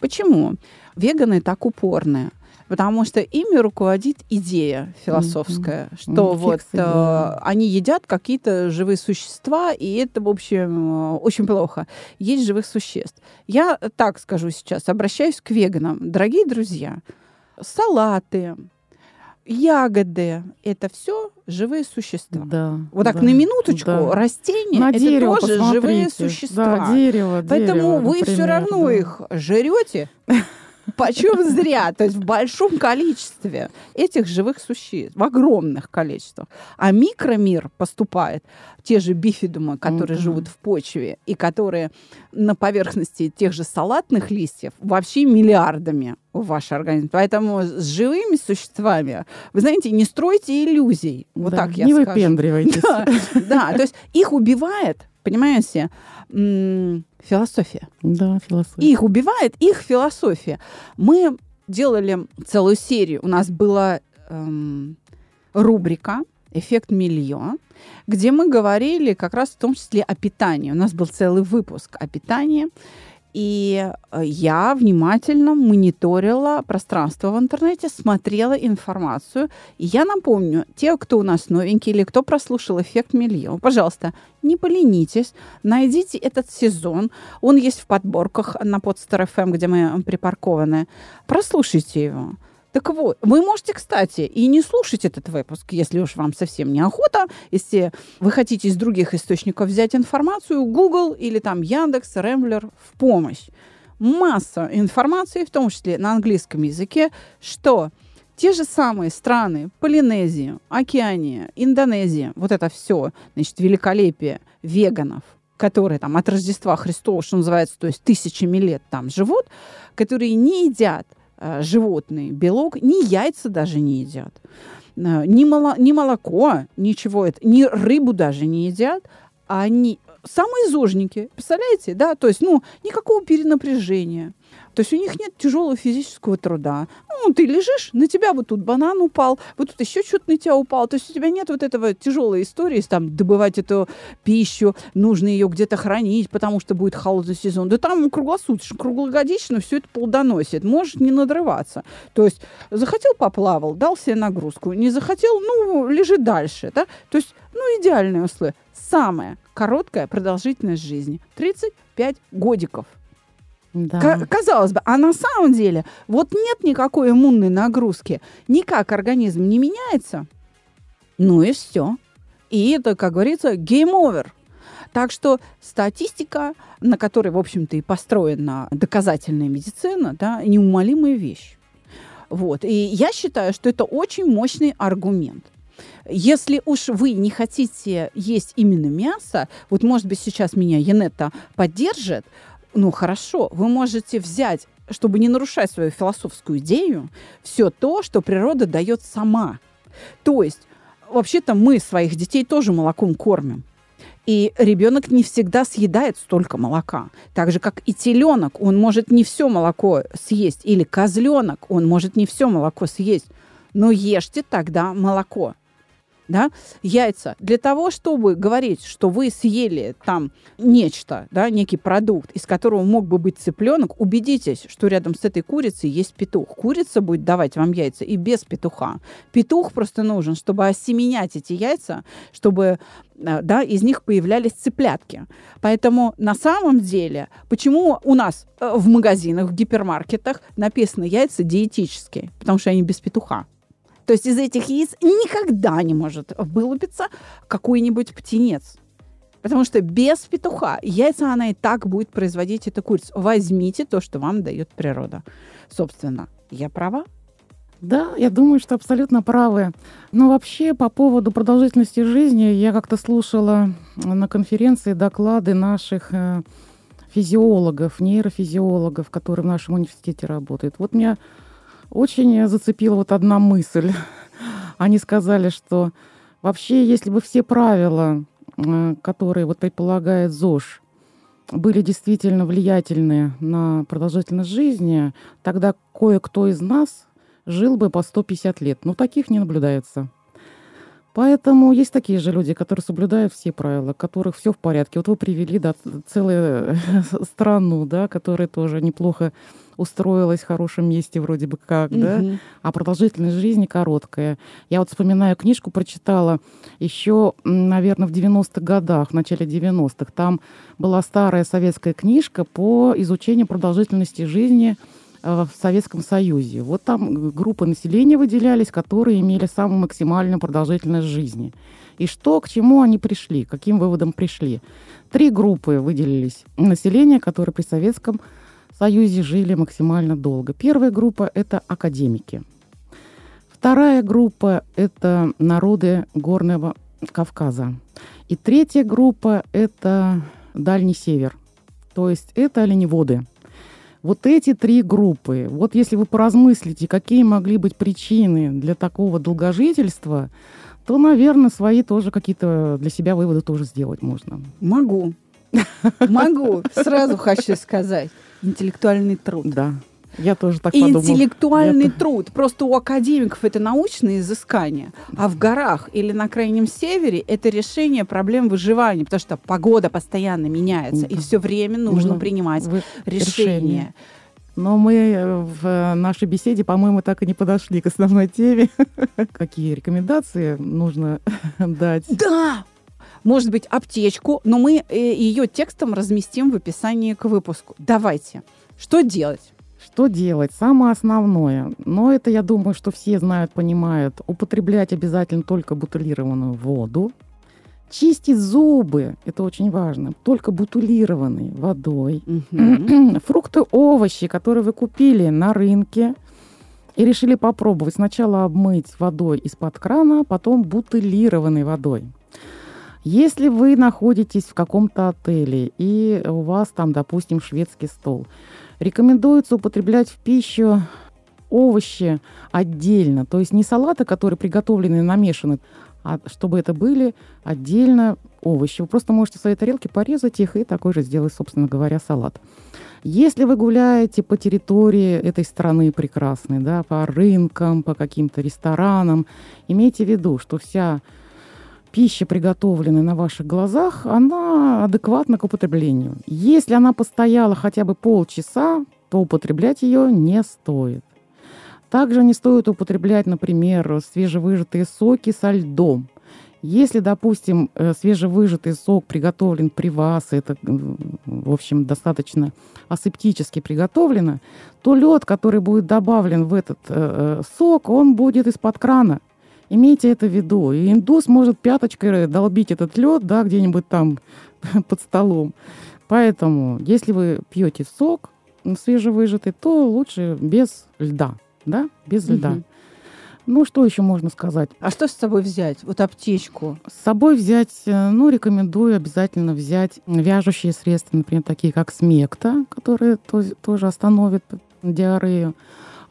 Почему? Веганы так упорные. Потому что ими руководит идея философская, mm-hmm. что mm-hmm. вот э, они едят какие-то живые существа, и это, в общем, очень плохо. Есть живых существ. Я так скажу сейчас, обращаюсь к веганам. Дорогие друзья, салаты, ягоды это все живые существа. Да, вот так да, на минуточку да. растения на это дерево тоже посмотрите. живые существа. Да, дерево, Поэтому дерево, вы например, все равно да. их жрете. Почем зря, то есть в большом количестве этих живых существ, в огромных количествах. А микромир поступает, те же бифидумы, которые mm-hmm. живут в почве и которые на поверхности тех же салатных листьев вообще миллиардами в ваш организм. Поэтому с живыми существами, вы знаете, не стройте иллюзий. Вот да, так я не скажу. выпендривайтесь. Да, да, то есть их убивает, понимаете, философия. Да, философия. Их убивает их философия. Мы делали целую серию. У нас была эм, рубрика «Эффект миллион», где мы говорили как раз в том числе о питании. У нас был целый выпуск о питании. И э, я внимательно мониторила пространство в интернете, смотрела информацию. И я напомню, те, кто у нас новенький или кто прослушал «Эффект миллион», пожалуйста, не поленитесь, найдите этот сезон. Он есть в подборках на Podster FM, где мы припаркованы. Прослушайте его. Так вот, вы можете, кстати, и не слушать этот выпуск, если уж вам совсем неохота. Если вы хотите из других источников взять информацию, Google или там Яндекс, Ремблер в помощь. Масса информации, в том числе на английском языке, что те же самые страны, Полинезия, Океания, Индонезия, вот это все, значит, великолепие веганов, которые там от Рождества Христова, что называется, то есть тысячами лет там живут, которые не едят э, животный белок, ни яйца даже не едят, э, ни, моло, ни молоко, ничего, это, ни рыбу даже не едят, они самые зожники, представляете, да, то есть, ну, никакого перенапряжения. То есть у них нет тяжелого физического труда. Ну, ты лежишь, на тебя вот тут банан упал, вот тут еще что-то на тебя упало. То есть у тебя нет вот этого тяжелой истории, там, добывать эту пищу, нужно ее где-то хранить, потому что будет холодный сезон. Да там круглосуточно, круглогодично все это плодоносит. Можешь не надрываться. То есть захотел, поплавал, дал себе нагрузку. Не захотел, ну, лежи дальше. Да? То есть, ну, идеальные условия. Самая короткая продолжительность жизни. 35 годиков. Да. Казалось бы, а на самом деле вот нет никакой иммунной нагрузки, никак организм не меняется, ну и все. И это, как говорится, over. Так что статистика, на которой, в общем-то, и построена доказательная медицина, да, неумолимая вещь. Вот. И я считаю, что это очень мощный аргумент. Если уж вы не хотите есть именно мясо, вот, может быть, сейчас меня Янетта поддержит, ну, хорошо, вы можете взять, чтобы не нарушать свою философскую идею, все то, что природа дает сама. То есть, вообще-то мы своих детей тоже молоком кормим. И ребенок не всегда съедает столько молока. Так же, как и теленок, он может не все молоко съесть. Или козленок, он может не все молоко съесть. Но ешьте тогда молоко да, яйца, для того, чтобы говорить, что вы съели там нечто, да, некий продукт, из которого мог бы быть цыпленок, убедитесь, что рядом с этой курицей есть петух. Курица будет давать вам яйца и без петуха. Петух просто нужен, чтобы осеменять эти яйца, чтобы э, да, из них появлялись цыплятки. Поэтому на самом деле, почему у нас э, в магазинах, в гипермаркетах написано яйца диетические? Потому что они без петуха. То есть из этих яиц никогда не может вылупиться какой-нибудь птенец. Потому что без петуха яйца она и так будет производить эту курицу. Возьмите то, что вам дает природа. Собственно, я права? Да, я думаю, что абсолютно правы. Но вообще по поводу продолжительности жизни я как-то слушала на конференции доклады наших э, физиологов, нейрофизиологов, которые в нашем университете работают. Вот меня очень зацепила вот одна мысль. Они сказали, что вообще, если бы все правила, э, которые вот предполагает ЗОЖ, были действительно влиятельны на продолжительность жизни, тогда кое-кто из нас жил бы по 150 лет. Но таких не наблюдается. Поэтому есть такие же люди, которые соблюдают все правила, которых все в порядке. Вот вы привели да, целую страну, да, которая тоже неплохо устроилась в хорошем месте вроде бы как, угу. да, а продолжительность жизни короткая. Я вот вспоминаю книжку, прочитала еще, наверное, в 90-х годах, в начале 90-х. Там была старая советская книжка по изучению продолжительности жизни Э, в Советском Союзе. Вот там группы населения выделялись, которые имели самую максимальную продолжительность жизни. И что, к чему они пришли, каким выводом пришли. Три группы выделились населения, которые при Советском Союзе жили максимально долго. Первая группа – это академики. Вторая группа – это народы Горного Кавказа. И третья группа – это Дальний Север. То есть это оленеводы – вот эти три группы, вот если вы поразмыслите, какие могли быть причины для такого долгожительства, то, наверное, свои тоже какие-то для себя выводы тоже сделать можно. Могу. Могу. Сразу хочу сказать. Интеллектуальный труд. Да. Я тоже так подумала. Интеллектуальный это... труд. Просто у академиков это научные изыскания, а в горах или на крайнем севере это решение проблем выживания, потому что погода постоянно меняется, и все время нужно ну, принимать вы... решения. Но мы э, в нашей беседе, по-моему, так и не подошли к основной теме. Какие рекомендации нужно дать? Да! Может быть, аптечку, но мы э, ее текстом разместим в описании к выпуску. Давайте. Что делать? Что делать? Самое основное, но это, я думаю, что все знают, понимают, употреблять обязательно только бутылированную воду. Чистить зубы, это очень важно, только бутылированной водой. Угу. Фрукты, овощи, которые вы купили на рынке и решили попробовать. Сначала обмыть водой из-под крана, а потом бутылированной водой. Если вы находитесь в каком-то отеле и у вас там, допустим, шведский стол, Рекомендуется употреблять в пищу овощи отдельно, то есть не салаты, которые приготовлены и намешаны, а чтобы это были отдельно овощи. Вы просто можете в своей тарелке порезать их и такой же сделать, собственно говоря, салат. Если вы гуляете по территории этой страны прекрасной, да, по рынкам, по каким-то ресторанам, имейте в виду, что вся пища, приготовленная на ваших глазах, она адекватна к употреблению. Если она постояла хотя бы полчаса, то употреблять ее не стоит. Также не стоит употреблять, например, свежевыжатые соки со льдом. Если, допустим, э, свежевыжатый сок приготовлен при вас, это, в общем, достаточно асептически приготовлено, то лед, который будет добавлен в этот э, э, сок, он будет из-под крана. Имейте это в виду. И индус может пяточкой долбить этот лед, да, где-нибудь там под столом. Поэтому, если вы пьете сок свежевыжатый, то лучше без льда, да, без льда. Угу. Ну, что еще можно сказать? А что с собой взять? Вот аптечку. С собой взять, э, ну, рекомендую обязательно взять вяжущие средства, например, такие как смекта, которые тоже остановят диарею.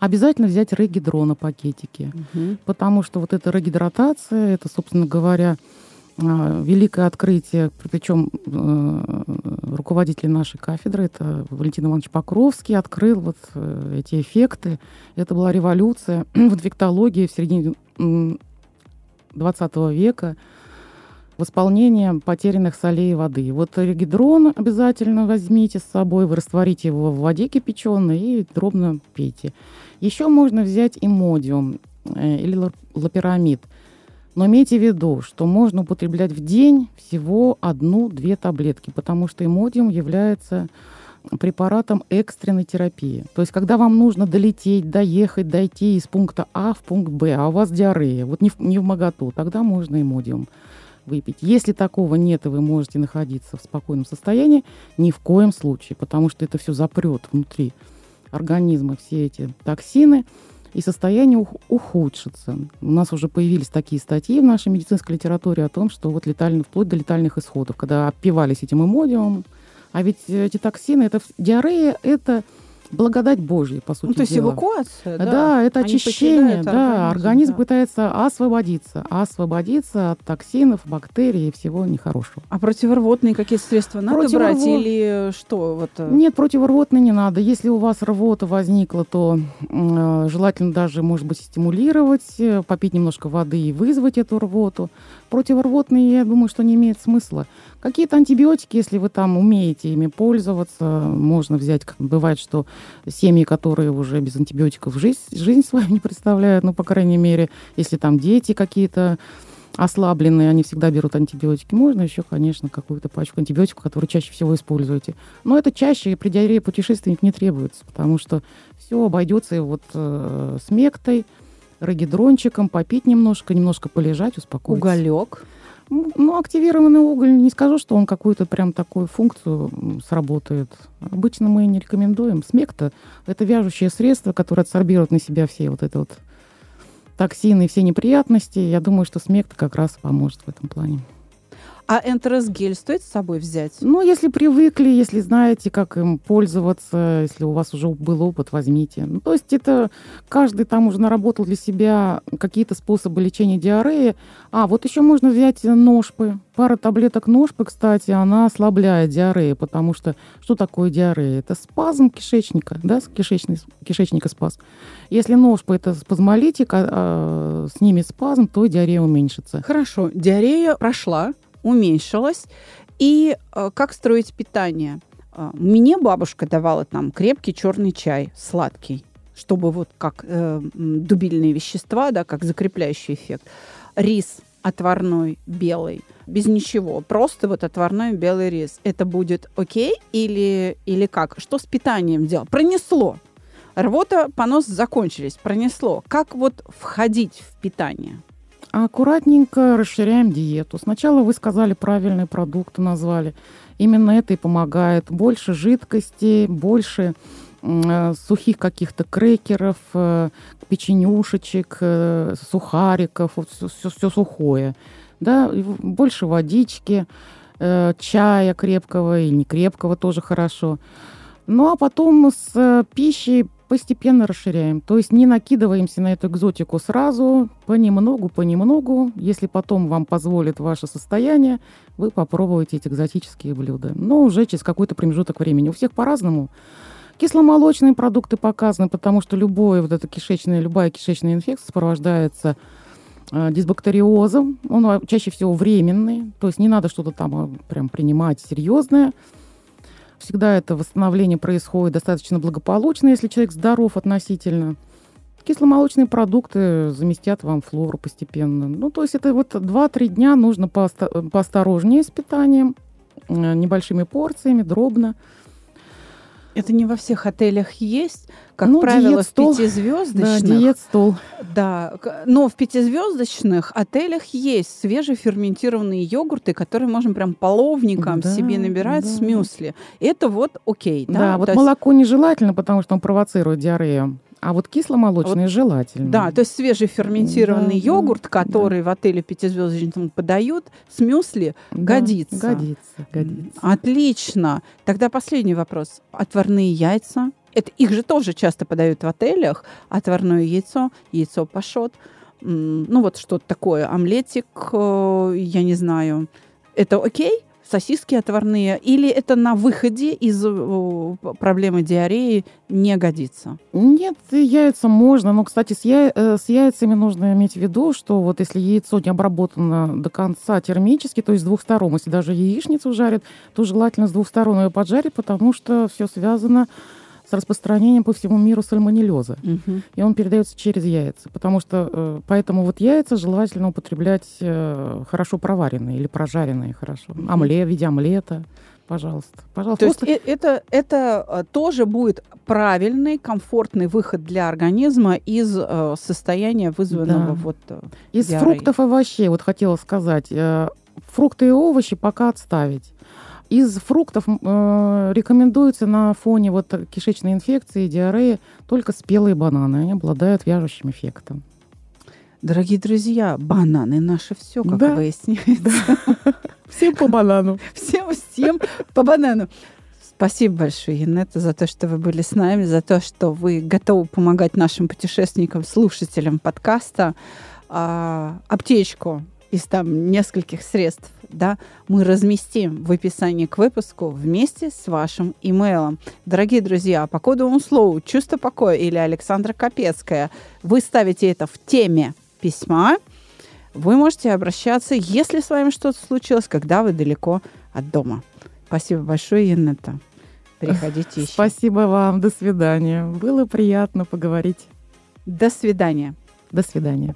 Обязательно взять регидрона пакетики, угу. потому что вот эта регидратация, это, собственно говоря, а, великое открытие, причем э, руководитель нашей кафедры, это Валентин Иванович Покровский, открыл вот э, эти эффекты. Это была революция в инфектологии в середине 20 века восполнение потерянных солей воды. Вот регидрон обязательно возьмите с собой, вы растворите его в воде кипяченой и дробно пейте. Еще можно взять имодиум э, или лапирамид – но имейте в виду, что можно употреблять в день всего одну-две таблетки, потому что имодиум является препаратом экстренной терапии. То есть, когда вам нужно долететь, доехать, дойти из пункта А в пункт Б, а у вас диарея, вот не в, не в моготу, тогда можно имодиум выпить. Если такого нет, и вы можете находиться в спокойном состоянии, ни в коем случае, потому что это все запрет внутри организма все эти токсины, и состояние ухудшится. У нас уже появились такие статьи в нашей медицинской литературе о том, что вот летально, вплоть до летальных исходов, когда опивались этим имодиумом. А ведь эти токсины, это диарея, это благодать Божья, по сути ну, то есть дела. эвакуация, да? Да, это Они очищение, да, организм, да. пытается освободиться, освободиться от токсинов, бактерий и всего нехорошего. А противорвотные какие средства надо Противорвот... брать или что? Вот... Э? Нет, противорвотные не надо. Если у вас рвота возникла, то э, желательно даже, может быть, стимулировать, э, попить немножко воды и вызвать эту рвоту. Противорвотные, я думаю, что не имеет смысла. Какие-то антибиотики, если вы там умеете ими пользоваться, можно взять, как бывает, что семьи, которые уже без антибиотиков жизнь, жизнь свою не представляют, ну, по крайней мере, если там дети какие-то ослабленные, они всегда берут антибиотики. Можно еще, конечно, какую-то пачку антибиотиков, которые чаще всего используете. Но это чаще при диарее путешественник не требуется, потому что все обойдется вот э, с мектой, регидрончиком, попить немножко, немножко полежать, успокоиться. Уголек. Ну, активированный уголь, не скажу, что он какую-то прям такую функцию сработает. Обычно мы не рекомендуем. Смекта – это вяжущее средство, которое адсорбирует на себя все вот это вот токсины и все неприятности. Я думаю, что смекта как раз поможет в этом плане. А энтеросгель стоит с собой взять? Ну, если привыкли, если знаете, как им пользоваться, если у вас уже был опыт, возьмите. Ну, то есть это каждый там уже наработал для себя какие-то способы лечения диареи. А, вот еще можно взять ножпы. Пара таблеток ножпы, кстати, она ослабляет диарею, потому что что такое диарея? Это спазм кишечника, да, кишечный, кишечника спазм. Если ножпы это спазмолитик, а, а, снимет спазм, то диарея уменьшится. Хорошо, диарея прошла, уменьшилась. И э, как строить питание? Э, мне бабушка давала там крепкий черный чай, сладкий, чтобы вот как э, дубильные вещества, да, как закрепляющий эффект. Рис отварной белый, без ничего, просто вот отварной белый рис. Это будет окей или, или как? Что с питанием делать? Пронесло. Рвота, понос закончились, пронесло. Как вот входить в питание? Аккуратненько расширяем диету. Сначала вы сказали правильные продукты, назвали. Именно это и помогает. Больше жидкости, больше э, сухих каких-то крекеров, э, печенюшечек, э, сухариков, вот все, все, сухое. Да? Больше водички, э, чая крепкого и не крепкого тоже хорошо. Ну а потом с э, пищей постепенно расширяем. То есть не накидываемся на эту экзотику сразу, понемногу, понемногу. Если потом вам позволит ваше состояние, вы попробуете эти экзотические блюда. Но уже через какой-то промежуток времени. У всех по-разному. Кисломолочные продукты показаны, потому что любое вот это кишечная, любая кишечная инфекция сопровождается э, дисбактериозом. Он чаще всего временный, то есть не надо что-то там э, прям принимать серьезное. Всегда это восстановление происходит достаточно благополучно, если человек здоров относительно. кисломолочные продукты заместят вам флору постепенно. Ну, то есть это вот 2-3 дня нужно поосторожнее с питанием, э, небольшими порциями, дробно. Это не во всех отелях есть. Как Ну, правило, в диет-стол. Да, пятизвездочных. диет-стол. Да, но в пятизвездочных отелях есть свежеферментированные йогурты, которые можно прям половником Да, себе набирать с да. мюсли. Это вот окей, да? Да, вот есть- молоко нежелательно, потому что он провоцирует диарею. А вот кисломолочное желательно. Да, то есть свежеферментированный Да, йогурт, да, который в отеле пятизвездочном подают, с мюсли, Да, годится. Годится, годится. Отлично. Тогда последний вопрос. Отварные яйца. Это их же тоже часто подают в отелях. Отварное яйцо, яйцо пашот. Ну вот что-то такое. Омлетик, э, я не знаю. Это окей? Сосиски отварные? Или это на выходе из э, проблемы диареи не годится? Нет, яйца можно, но, кстати, с, яй- э, с яйцами нужно иметь в виду, что вот если яйцо не обработано до конца термически, то есть с двух сторон, если даже яичницу жарят, то желательно с двух сторон ее поджарить, потому что все связано распространением по всему миру сальмонеллеза. И он передается через яйца. Потому что э, поэтому вот яйца желательно употреблять э, хорошо проваренные или прожаренные хорошо. Мгм. Омлет в виде омлета. Пожалуйста. Пожалуйста. То есть Просто- э- это, это тоже будет правильный, комфортный выход для организма из э, состояния, вызванного Да. вот... э, Из диареей. фруктов и овощей, вот хотела сказать, э, фрукты и овощи пока отставить. Из фруктов э, рекомендуется на фоне вот кишечной инфекции, диареи только спелые бананы. Они обладают вяжущим эффектом. Дорогие друзья, бананы наши все, как Да. выясняется. Всем по банану. Всем, всем по банану. Спасибо большое, Янетта, за то, что вы были с нами, за то, что вы готовы помогать нашим путешественникам, слушателям подкаста. А, аптечку из там нескольких средств, да, мы разместим в описании к выпуску вместе с вашим имейлом. Дорогие друзья, по кодовому слову «Чувство покоя» или Александра Капецкая вы ставите это в теме письма, вы можете обращаться, если с вами что-то случилось, когда вы далеко от дома. Спасибо большое, Янетта. Приходите еще. Спасибо вам. До свидания. Было приятно поговорить. До свидания. До свидания.